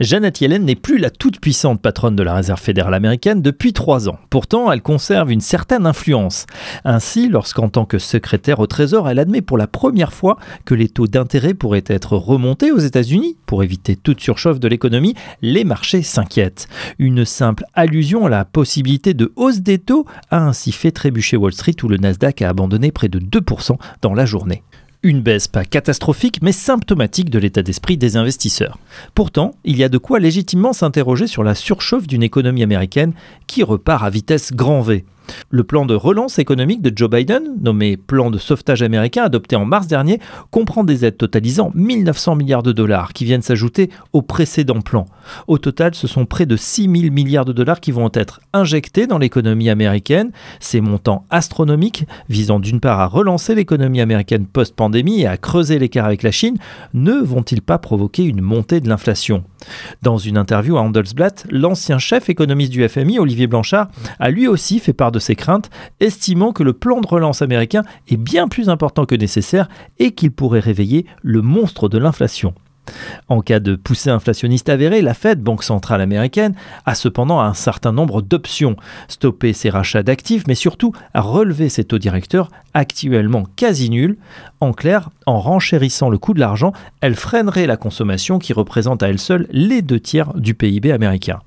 Janet Yellen n'est plus la toute-puissante patronne de la Réserve fédérale américaine depuis trois ans. Pourtant, elle conserve une certaine influence. Ainsi, lorsqu'en tant que secrétaire au Trésor, elle admet pour la première fois que les taux d'intérêt pourraient être remontés aux États-Unis pour éviter toute surchauffe de l'économie, les marchés s'inquiètent. Une simple allusion à la possibilité de hausse des taux a ainsi fait trébucher Wall Street où le Nasdaq a abandonné près de 2% dans la journée. Une baisse pas catastrophique, mais symptomatique de l'état d'esprit des investisseurs. Pourtant, il y a de quoi légitimement s'interroger sur la surchauffe d'une économie américaine qui repart à vitesse grand V. Le plan de relance économique de Joe Biden, nommé plan de sauvetage américain adopté en mars dernier, comprend des aides totalisant 1900 milliards de dollars qui viennent s'ajouter au précédent plan. Au total, ce sont près de 6 000 milliards de dollars qui vont être injectés dans l'économie américaine. Ces montants astronomiques, visant d'une part à relancer l'économie américaine post-pandémie et à creuser l'écart avec la Chine, ne vont-ils pas provoquer une montée de l'inflation? Dans une interview à Handelsblatt, l'ancien chef économiste du FMI, Olivier Blanchard, a lui aussi fait part de ses craintes, estimant que le plan de relance américain est bien plus important que nécessaire et qu'il pourrait réveiller le monstre de l'inflation. En cas de poussée inflationniste avérée, la Fed, banque centrale américaine, a cependant un certain nombre d'options. Stopper ses rachats d'actifs, mais surtout relever ses taux directeurs actuellement quasi nuls. En clair, en renchérissant le coût de l'argent, elle freinerait la consommation qui représente à elle seule les deux tiers du PIB américain.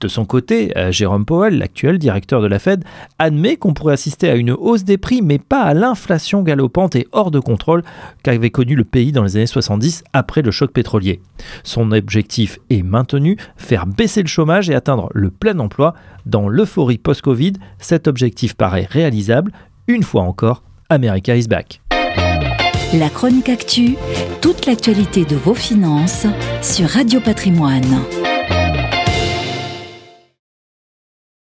De son côté, euh, Jérôme Powell, l'actuel directeur de la Fed, admet qu'on pourrait assister à une hausse des prix, mais pas à l'inflation galopante et hors de contrôle qu'avait connu le pays dans les années 70 après le choc pétrolier. Son objectif est maintenu, faire baisser le chômage et atteindre le plein emploi. Dans l'euphorie post-Covid, cet objectif paraît réalisable. Une fois encore, America is back. La chronique actu, toute l'actualité de vos finances sur Radio Patrimoine.